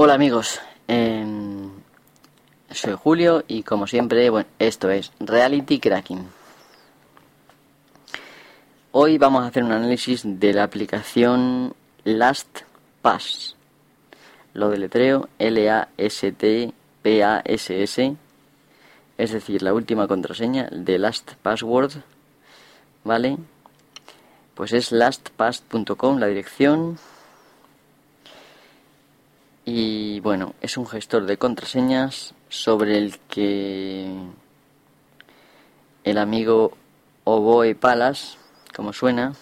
Hola amigos, em, soy Julio y como siempre, bueno, esto es Reality Cracking. Hoy vamos a hacer un análisis de la aplicación LastPass. Lo deletreo L-A-S-T-P-A-S-S, es decir, la última contraseña de LastPassword, ¿vale? Pues es lastpass.com la dirección y bueno, es un gestor de contraseñas sobre el que el amigo Oboe Palas, como suena,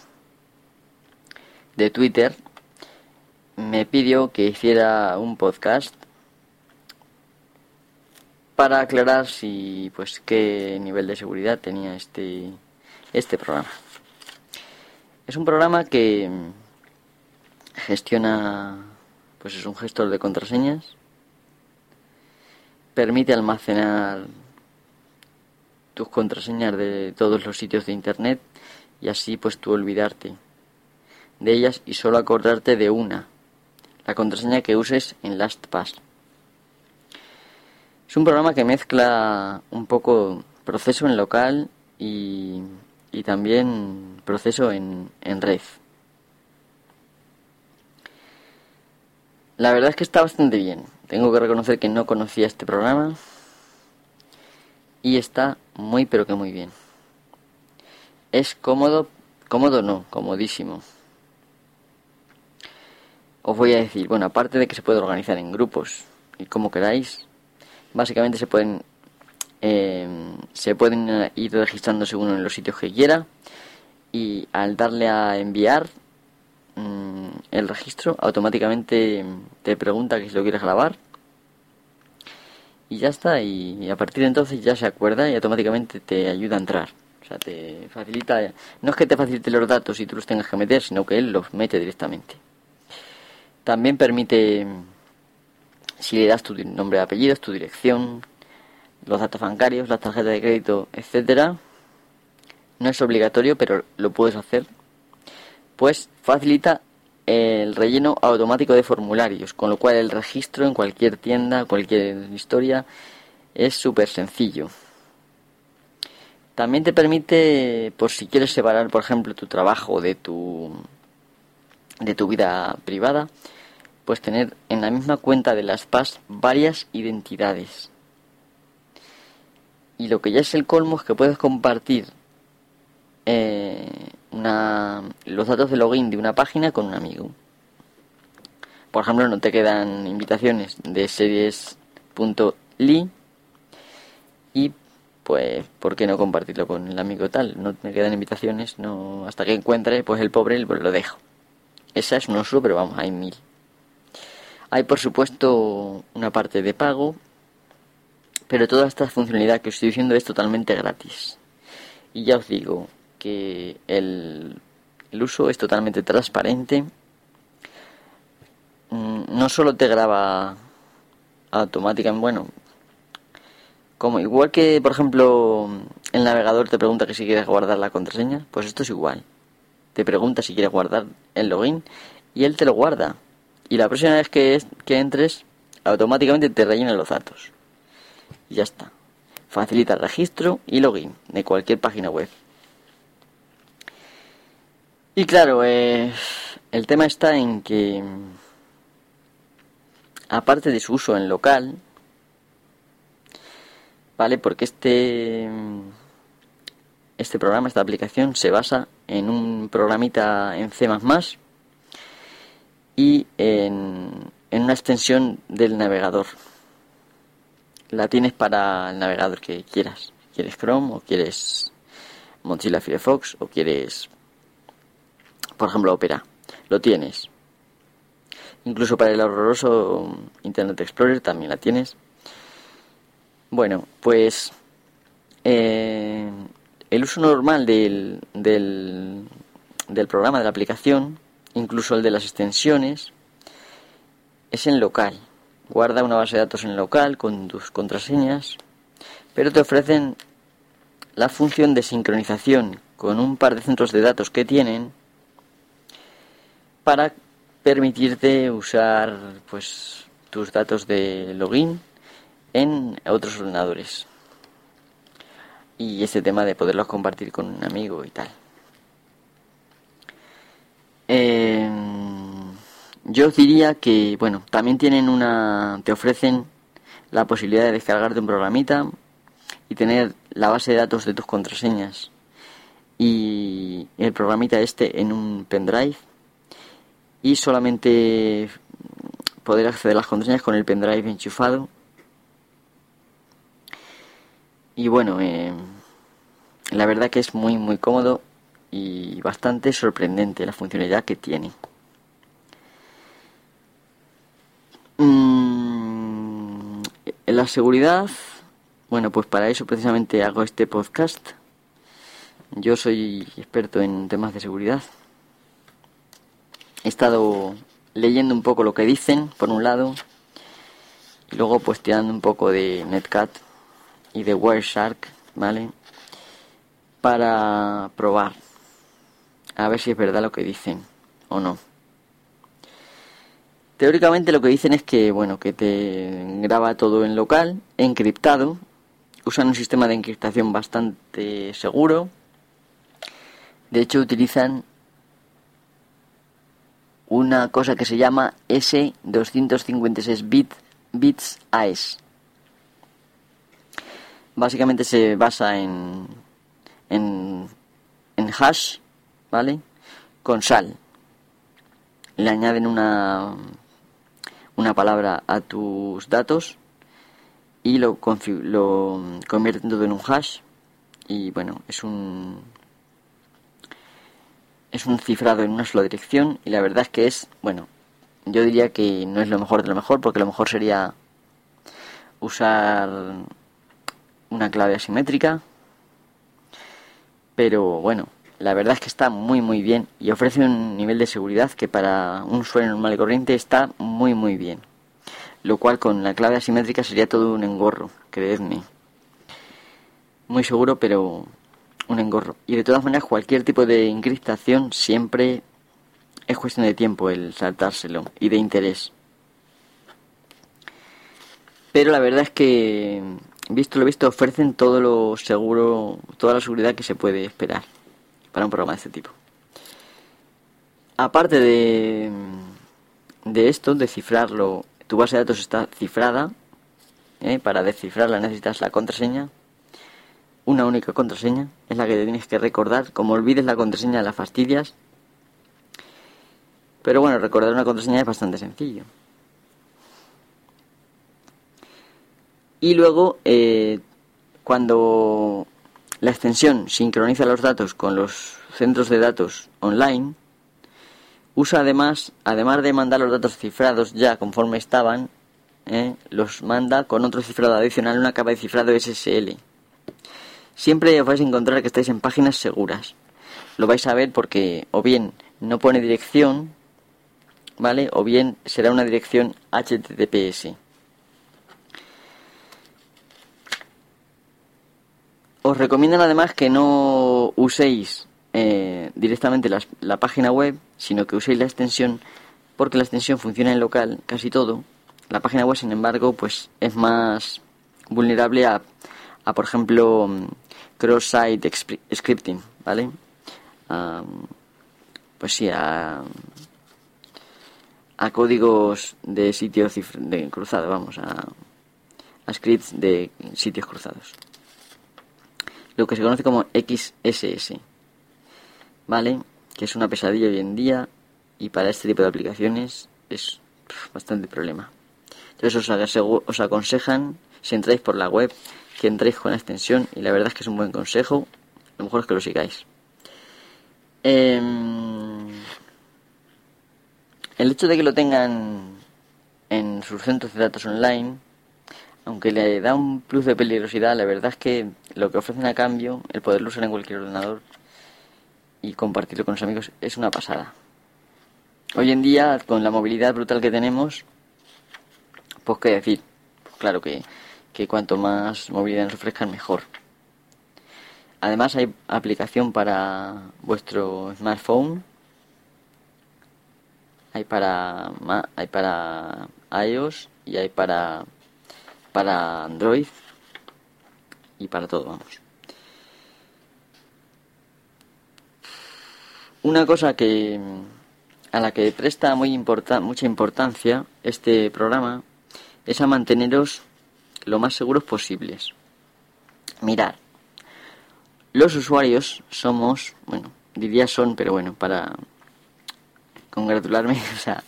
de Twitter, me pidió que hiciera un podcast para aclarar si pues qué nivel de seguridad tenía este este programa. Es un programa que gestiona pues es un gestor de contraseñas. Permite almacenar tus contraseñas de todos los sitios de internet y así pues tú olvidarte de ellas y solo acordarte de una, la contraseña que uses en LastPass. Es un programa que mezcla un poco proceso en local y, también proceso en red. La verdad es que está bastante bien. Tengo que reconocer que no conocía este programa y está muy pero que muy bien. Es cómodo, cómodo no, comodísimo. Os voy a decir, bueno, aparte de que se puede organizar en grupos y como queráis, básicamente se pueden eh, se pueden ir registrando según en los sitios que quiera y al darle a enviar Mm, el registro, automáticamente te pregunta que si lo quieres grabar. Y ya está, y a partir de entonces ya se acuerda y automáticamente te ayuda a entrar. O sea, te facilita. No es que te facilite los datos y tú los tengas que meter, sino que él los mete directamente. También permite, si le das tu nombre de apellidos, tu dirección, los datos bancarios, la tarjeta de crédito, etcétera. No es obligatorio, pero lo puedes hacer pues facilita el relleno automático de formularios, con lo cual el registro en cualquier tienda, cualquier historia, es súper sencillo. También te permite, por si quieres separar, por ejemplo, tu trabajo de tu, de tu vida privada, pues tener en la misma cuenta de las PAS varias identidades. Y lo que ya es el colmo es que puedes compartir eh, una, los datos de login de una página con un amigo. Por ejemplo, no te quedan invitaciones de series.ly y pues, ¿por qué no compartirlo con el amigo tal? No me quedan invitaciones, no hasta que encuentre, pues el pobre pues, lo dejo. Esa es un uso, pero vamos, hay mil. Hay por supuesto una parte de pago, pero toda esta funcionalidad que os estoy diciendo es totalmente gratis. Y ya os digo, que el, uso es totalmente transparente. Mm, no solo te graba automáticamente, bueno, como igual que por ejemplo el navegador te pregunta que si quieres guardar la contraseña, pues esto es igual. Te pregunta si quieres guardar el login y él te lo guarda. Y la próxima vez que, que entres, automáticamente te rellena los datos. Y ya está. Facilita el registro y login de cualquier página web. Y claro, eh, el tema está en que, aparte de su uso en local, ¿vale? Porque este, este programa, esta aplicación, se basa en un programita en C y en, en una extensión del navegador. La tienes para el navegador que quieras. ¿Quieres Chrome o quieres Mozilla Firefox o quieres por ejemplo, Opera. Lo tienes. Incluso para el horroroso Internet Explorer también la tienes. Bueno, pues eh, el uso normal del, del, del programa, de la aplicación, incluso el de las extensiones, es en local. Guarda una base de datos en local con tus contraseñas, pero te ofrecen la función de sincronización con un par de centros de datos que tienen para permitirte usar pues tus datos de login en otros ordenadores. Y ese tema de poderlos compartir con un amigo y tal. Eh, yo diría que, bueno, también tienen una. te ofrecen la posibilidad de descargarte un programita y tener la base de datos de tus contraseñas y el programita este en un pendrive y solamente poder acceder a las contraseñas con el pendrive enchufado. Y bueno eh, la verdad que es muy muy cómodo y bastante sorprendente la funcionalidad que tiene. Mm, la seguridad bueno pues para eso precisamente hago este podcast. Yo soy experto en temas de seguridad. He estado leyendo un poco lo que dicen, por un lado, y luego pues tirando un poco de Netcat y de Wireshark, ¿vale? Para probar, a ver si es verdad lo que dicen o no. Teóricamente lo que dicen es que, bueno, que te graba todo en local, encriptado, usan un sistema de encriptación bastante seguro, de hecho, utilizan una cosa que se llama S256 bit, bits AES. Básicamente se basa en, en, en hash, ¿vale? Con sal. Le añaden una, una palabra a tus datos y lo, lo convierten todo en un hash. Y bueno, es un es un cifrado en una sola dirección y la verdad es que es, bueno, yo diría que no es lo mejor de lo mejor porque lo mejor sería usar una clave asimétrica. Pero bueno, la verdad es que está muy muy bien y ofrece un nivel de seguridad que para un usuario normal y corriente está muy muy bien. Lo cual con la clave asimétrica sería todo un engorro, creedme. Muy seguro, pero un engorro. Y de todas maneras, cualquier tipo de encriptación siempre es cuestión de tiempo el saltárselo y de interés. Pero la verdad es que, visto lo visto, ofrecen todo lo seguro, toda la seguridad que se puede esperar para un programa de este tipo. Aparte de, de esto, de cifrarlo, tu base de datos está cifrada. ¿eh? Para descifrarla necesitas la contraseña una única contraseña, es la que te tienes que recordar. Como olvides la contraseña, la fastidias. Pero bueno, recordar una contraseña es bastante sencillo. Y luego, eh, cuando la extensión sincroniza los datos con los centros de datos online, usa además, además de mandar los datos cifrados ya conforme estaban, eh, los manda con otro cifrado adicional, una capa de cifrado SSL siempre os vais a encontrar que estáis en páginas seguras. Lo vais a ver porque o bien no pone dirección, ¿vale? O bien será una dirección HTTPS. Os recomiendan además que no uséis eh, directamente la, página web, sino que uséis la extensión, porque la extensión funciona en local casi todo. La página web, sin embargo, pues es más vulnerable a, a por ejemplo, cross-site scripting, ¿vale? pues sí, a, a códigos de sitios de cruzado, vamos, a, a scripts de sitios cruzados. Lo que se conoce como XSS, ¿vale? Que es una pesadilla hoy en día y para este tipo de aplicaciones es bastante problema. Entonces os, os aconsejan, si entráis por la web, que entréis con la extensión y la verdad es que es un buen consejo. Lo mejor es que lo sigáis. Em, el hecho de que lo tengan en sus centros de datos online, aunque le da un plus de peligrosidad, la verdad es que lo que ofrecen a cambio, el poderlo usar en cualquier ordenador y compartirlo con los amigos, es una pasada. Hoy en día, con la movilidad brutal que tenemos, pues qué decir, claro que que cuanto más movilidad ofrezcan mejor. Además hay aplicación para vuestro smartphone, hay para hay para iOS y hay para, para Android y para todo, vamos. Una cosa que a la que presta muy mucha importancia este programa es a manteneros lo más seguros posibles. Mirar, los usuarios somos, bueno, diría son, pero bueno, para congratularme, o sea,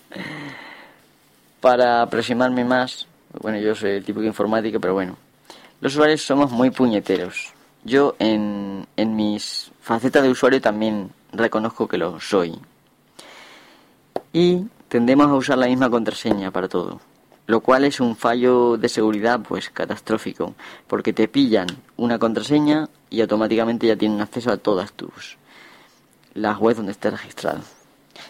para aproximarme más, bueno, yo soy el tipo de informático, pero bueno, los usuarios somos muy puñeteros. Yo en, en mis facetas de usuario también reconozco que lo soy. Y tendemos a usar la misma contraseña para todo, lo cual es un fallo de seguridad pues catastrófico, porque te pillan una contraseña y automáticamente ya tienen acceso a todas tus las webs donde estés registrado.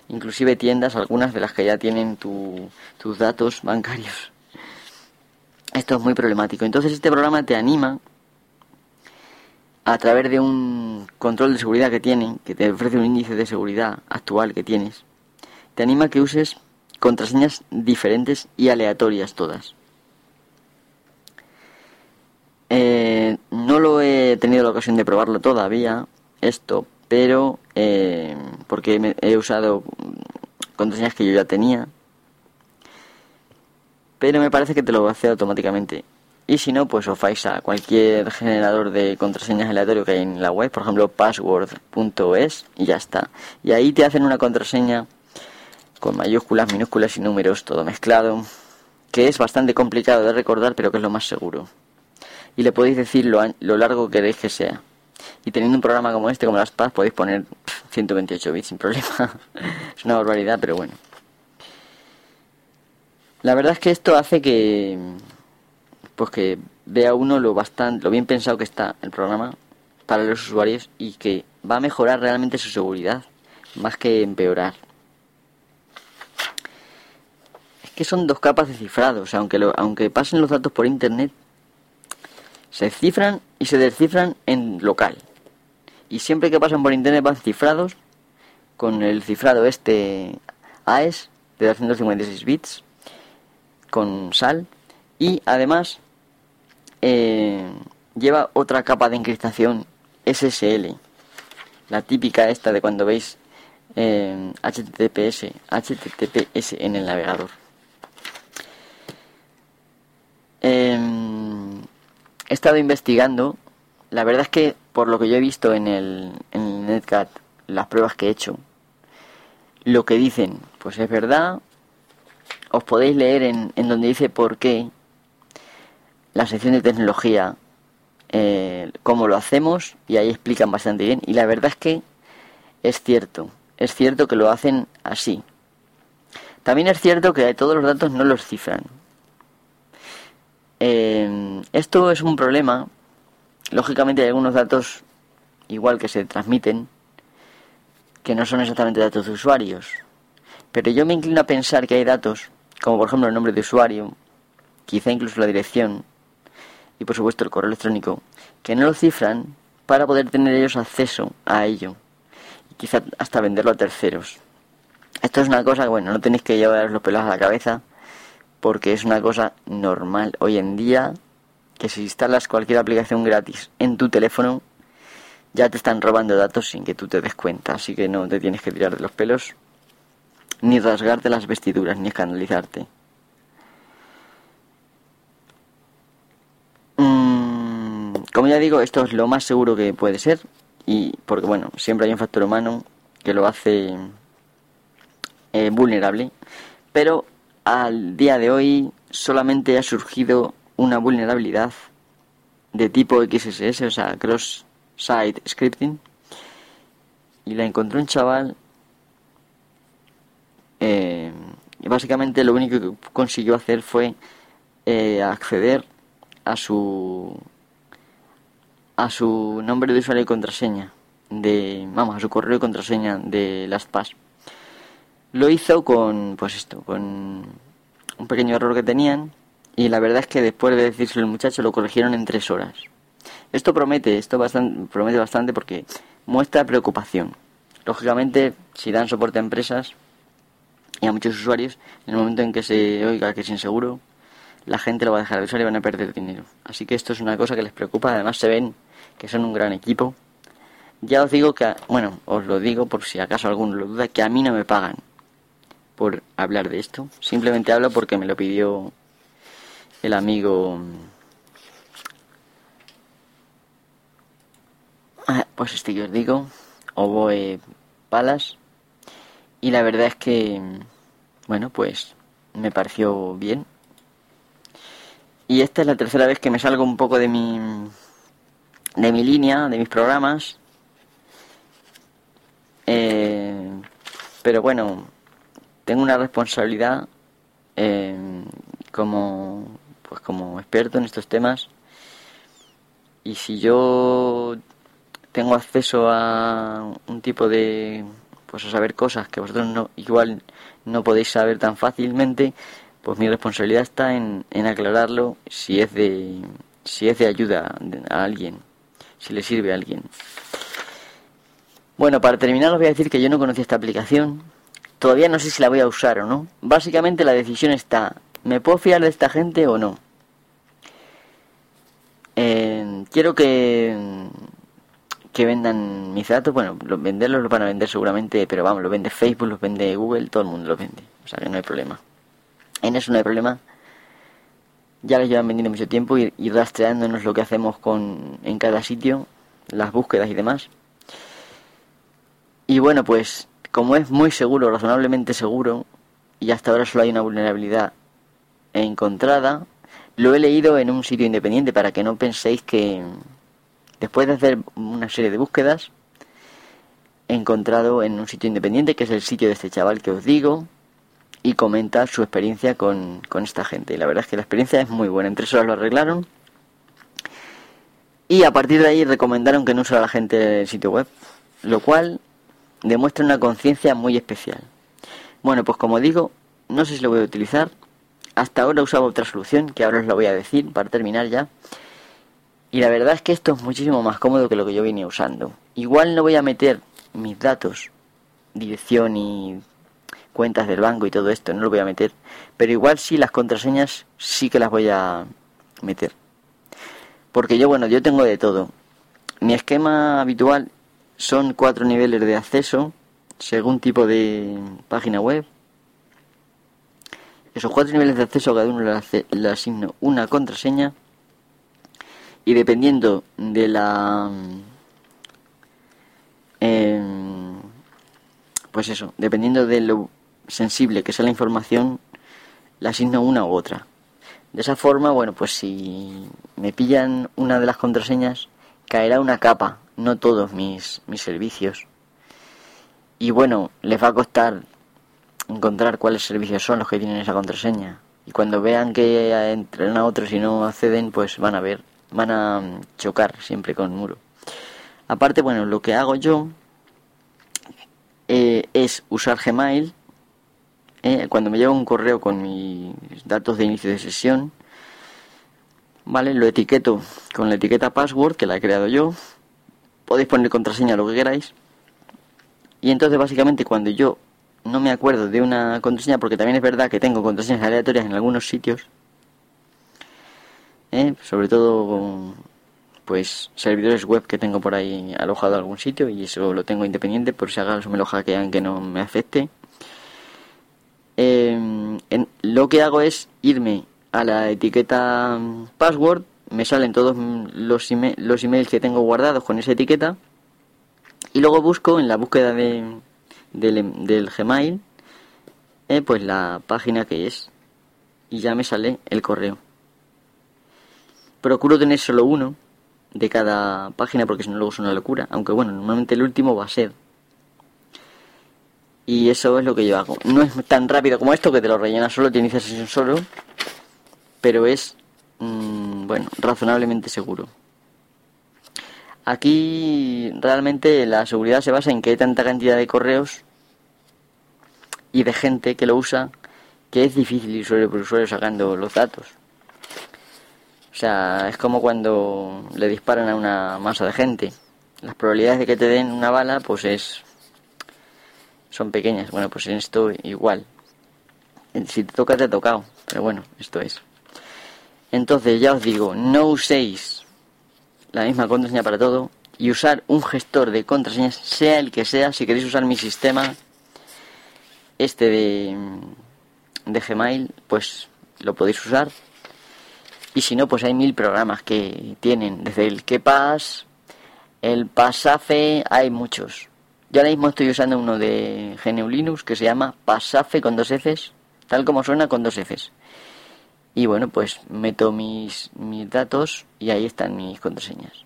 Inclusive tiendas, algunas de las que ya tienen tus datos bancarios. Esto es muy problemático. Entonces este programa te anima a través de un control de seguridad que tiene, que te ofrece un índice de seguridad actual que tienes, te anima a que uses contraseñas diferentes y aleatorias todas. Eh, no lo he tenido la ocasión de probarlo todavía, esto, pero eh, porque he usado contraseñas que yo ya tenía, pero me parece que te lo hace automáticamente. Y si no, pues os vais a cualquier generador de contraseñas aleatorio que hay en la web, por ejemplo password.es, y ya está. Y ahí te hacen una contraseña con mayúsculas, minúsculas y números, todo mezclado, que es bastante complicado de recordar, pero que es lo más seguro. Y le podéis decir lo, lo largo que queréis que sea. Y teniendo un programa como este, como las podéis poner 128 bits sin problema. es una barbaridad, pero bueno. La verdad es que esto hace que pues que vea uno lo bastante lo bien pensado que está el programa para los usuarios y que va a mejorar realmente su seguridad más que empeorar. Es que son dos capas de cifrado, o sea, aunque aunque pasen los datos por internet se cifran y se descifran en local. Y siempre que pasan por internet van cifrados con el cifrado este AES de 256 bits con sal y además eh, lleva otra capa de encriptación SSL la típica esta de cuando veis eh, HTTPS HTTPS en el navegador em, he estado investigando la verdad es que por lo que yo he visto en el, en NetCat las pruebas que he hecho lo que dicen pues es verdad os podéis leer en, en donde dice por qué la sección de tecnología, eh, cómo lo hacemos, y ahí explican bastante bien. Y la verdad es que es cierto, es cierto que lo hacen así. También es cierto que todos los datos no los cifran. Eh, esto es un problema. Lógicamente hay algunos datos, igual que se transmiten, que no son exactamente datos de usuarios. Pero yo me inclino a pensar que hay datos como por ejemplo el nombre de usuario, quizá incluso la dirección y por supuesto el correo electrónico, que no lo cifran para poder tener ellos acceso a ello y quizá hasta venderlo a terceros. Esto es una cosa que, bueno, no tenéis que llevar los pelos a la cabeza porque es una cosa normal hoy en día que si instalas cualquier aplicación gratis en tu teléfono ya te están robando datos sin que tú te des cuenta, así que no te tienes que tirar de los pelos ni rasgarte las vestiduras, ni escandalizarte. Mm, como ya digo, esto es lo más seguro que puede ser, y porque bueno, siempre hay un factor humano que lo hace eh, vulnerable, pero al día de hoy solamente ha surgido una vulnerabilidad de tipo XSS, o sea, cross-site scripting, y la encontró un chaval eh, y básicamente lo único que consiguió hacer fue eh, acceder a su a su nombre de usuario y contraseña de vamos a su correo y contraseña de las PAS lo hizo con pues esto con un pequeño error que tenían y la verdad es que después de decírselo al muchacho lo corrigieron en tres horas esto promete esto bastante promete bastante porque muestra preocupación lógicamente si dan soporte a empresas y a muchos usuarios, en el momento en que se oiga que es inseguro, la gente lo va a dejar de usar y van a perder dinero. Así que esto es una cosa que les preocupa. Además se ven que son un gran equipo. Ya os digo que, bueno, os lo digo por si acaso alguno lo duda, que a mí no me pagan por hablar de esto. Simplemente hablo porque me lo pidió el amigo... Ah, pues este que os digo, Oboe Palas. Y la verdad es que, bueno, pues me pareció bien. Y esta es la tercera vez que me salgo un poco de mi de mi línea, de mis programas. Eh, pero bueno, tengo una responsabilidad eh, como pues como experto en estos temas. Y si yo tengo acceso a un tipo de pues a saber cosas que vosotros no igual no podéis saber tan fácilmente, pues mi responsabilidad está en, en aclararlo si es de si es de ayuda a alguien, si le sirve a alguien. Bueno, para terminar os voy a decir que yo no conocía esta aplicación. Todavía no sé si la voy a usar o no. Básicamente la decisión está, ¿me puedo fiar de esta gente o no? Eh, quiero que que vendan mis datos, bueno, los venderlos los van a vender seguramente, pero vamos, los vende Facebook, los vende Google, todo el mundo los vende, o sea que no hay problema. En eso no hay problema. Ya los llevan vendiendo mucho tiempo y, y rastreándonos lo que hacemos con en cada sitio, las búsquedas y demás. Y bueno, pues como es muy seguro, razonablemente seguro, y hasta ahora solo hay una vulnerabilidad encontrada, lo he leído en un sitio independiente para que no penséis que, Después de hacer una serie de búsquedas, he encontrado en un sitio independiente, que es el sitio de este chaval que os digo, y comenta su experiencia con, esta gente. Y la verdad es que la experiencia es muy buena. En tres horas lo arreglaron. Y a partir de ahí recomendaron que no usara la gente del sitio web, lo cual demuestra una conciencia muy especial. Bueno, pues como digo, no sé si lo voy a utilizar. Hasta ahora usaba otra solución, que ahora os la voy a decir para terminar ya. Y la verdad es que esto es muchísimo más cómodo que lo que yo venía usando. Igual no voy a meter mis datos, dirección y cuentas del banco y todo esto, no lo voy a meter. Pero igual sí las contraseñas sí que las voy a meter. Porque yo, bueno, yo tengo de todo. Mi esquema habitual son cuatro niveles de acceso según tipo de página web. Esos cuatro niveles de acceso cada uno le asigno una contraseña y dependiendo de la em, pues eso dependiendo de lo sensible que sea la información la asigno una u otra de esa forma bueno pues si me pillan una de las contraseñas caerá una capa no todos mis mis servicios y bueno les va a costar encontrar cuáles servicios son los que tienen esa contraseña y cuando vean que entran a otros y no acceden pues van a ver van a mm, chocar siempre con el muro. Aparte, bueno, lo que hago yo eh, es usar Gmail. Eh, cuando me llega un correo con mis datos de inicio de sesión, ¿vale? Lo etiqueto con la etiqueta password que la he creado yo. Podéis poner contraseña lo que queráis. Y entonces básicamente cuando yo no me acuerdo de una contraseña, porque también es verdad que tengo contraseñas aleatorias en algunos sitios, ¿eh? sobre todo pues servidores web que tengo por ahí alojado en algún sitio y eso lo tengo independiente por si acaso me lo hackean que no me afecte. Em, lo que hago es irme a la etiqueta password, me salen todos los, los emails que tengo guardados con esa etiqueta y luego busco en la búsqueda de, del, Gmail eh, pues la página que es y ya me sale el correo. Procuro tener solo uno de cada página porque si no luego es una locura. Aunque bueno, normalmente el último va a ser. Y eso es lo que yo hago. No es tan rápido como esto que te lo rellena solo, te inicia sesión solo. Pero es, mm, bueno, razonablemente seguro. Aquí realmente la seguridad se basa en que hay tanta cantidad de correos y de gente que lo usa que es difícil ir usuario por usuario sacando los datos. O sea, es como cuando le disparan a una masa de gente. Las probabilidades de que te den una bala, pues es. son pequeñas. Bueno, pues en esto igual. Si te toca, te ha tocado. Pero bueno, esto es. Entonces ya os digo, no uséis la misma contraseña para todo y usar un gestor de contraseñas, sea el que sea, si queréis usar mi sistema, este de, Gmail, pues lo podéis usar. Y si no, pues hay mil programas que tienen, desde el KePass, el Pasafe, hay muchos. Yo ahora mismo estoy usando uno de GNU que se llama Pasafe con dos Fs, tal como suena con dos Fs. Y bueno, pues meto mis, mis datos y ahí están mis contraseñas.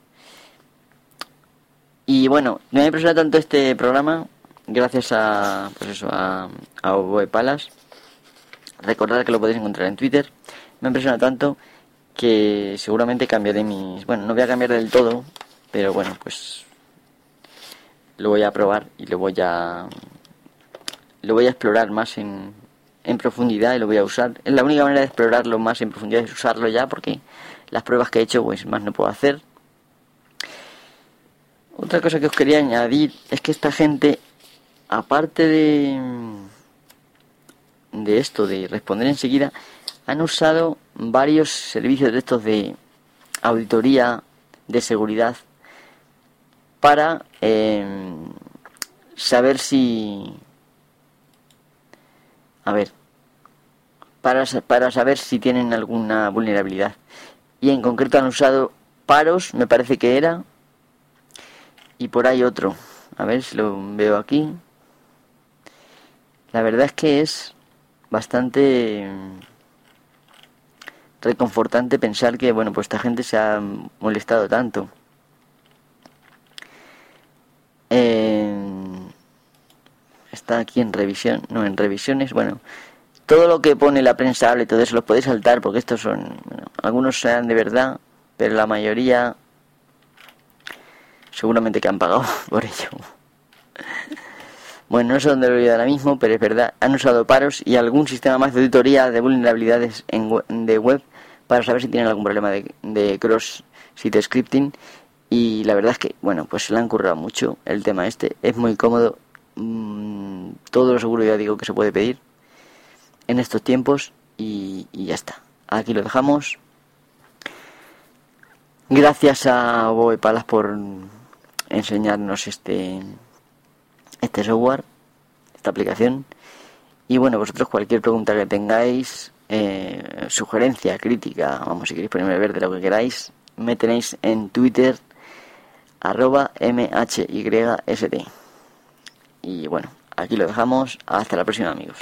Y bueno, no me impresiona tanto este programa gracias a, pues eso, a, a Oboe Palas. Recordad que lo podéis encontrar en Twitter. Me impresiona tanto que seguramente cambiaré mis... Bueno, no voy a cambiar del todo, pero bueno, pues lo voy a probar y lo voy a... Lo voy a explorar más en, en profundidad y lo voy a usar. La única manera de explorarlo más en profundidad es usarlo ya porque las pruebas que he hecho pues más no puedo hacer. Otra cosa que os quería añadir es que esta gente, aparte de, de esto, de responder enseguida, han usado varios servicios de estos de auditoría de seguridad para eh, saber si a ver, para, para saber si tienen alguna vulnerabilidad. Y en concreto han usado paros, me parece que era, y por ahí otro. A ver si lo veo aquí. La verdad es que es bastante reconfortante pensar que, bueno, pues esta gente se ha molestado tanto. Está aquí en revisión, no, en revisiones, bueno, todo lo que pone la prensa habla y todo eso lo podéis saltar porque estos son, algunos sean de verdad, pero la mayoría seguramente que han pagado por ello. Bueno, no sé dónde lo voy ahora mismo, pero es verdad, han usado paros y algún sistema más de auditoría de vulnerabilidades en de web para saber si tienen algún problema de, de cross-site scripting. Y la verdad es que, bueno, pues se le han currado mucho el tema este. Es muy cómodo Mm, todo lo seguro ya digo que se puede pedir en estos tiempos y, ya está. Aquí lo dejamos. Gracias a Boe Palas por enseñarnos este este software, esta aplicación. Y bueno, vosotros cualquier pregunta que tengáis, eh, sugerencia, crítica, vamos, si queréis ponerme verde lo que queráis, me tenéis en Twitter arroba mhyst. Y bueno, aquí lo dejamos. Hasta la próxima amigos.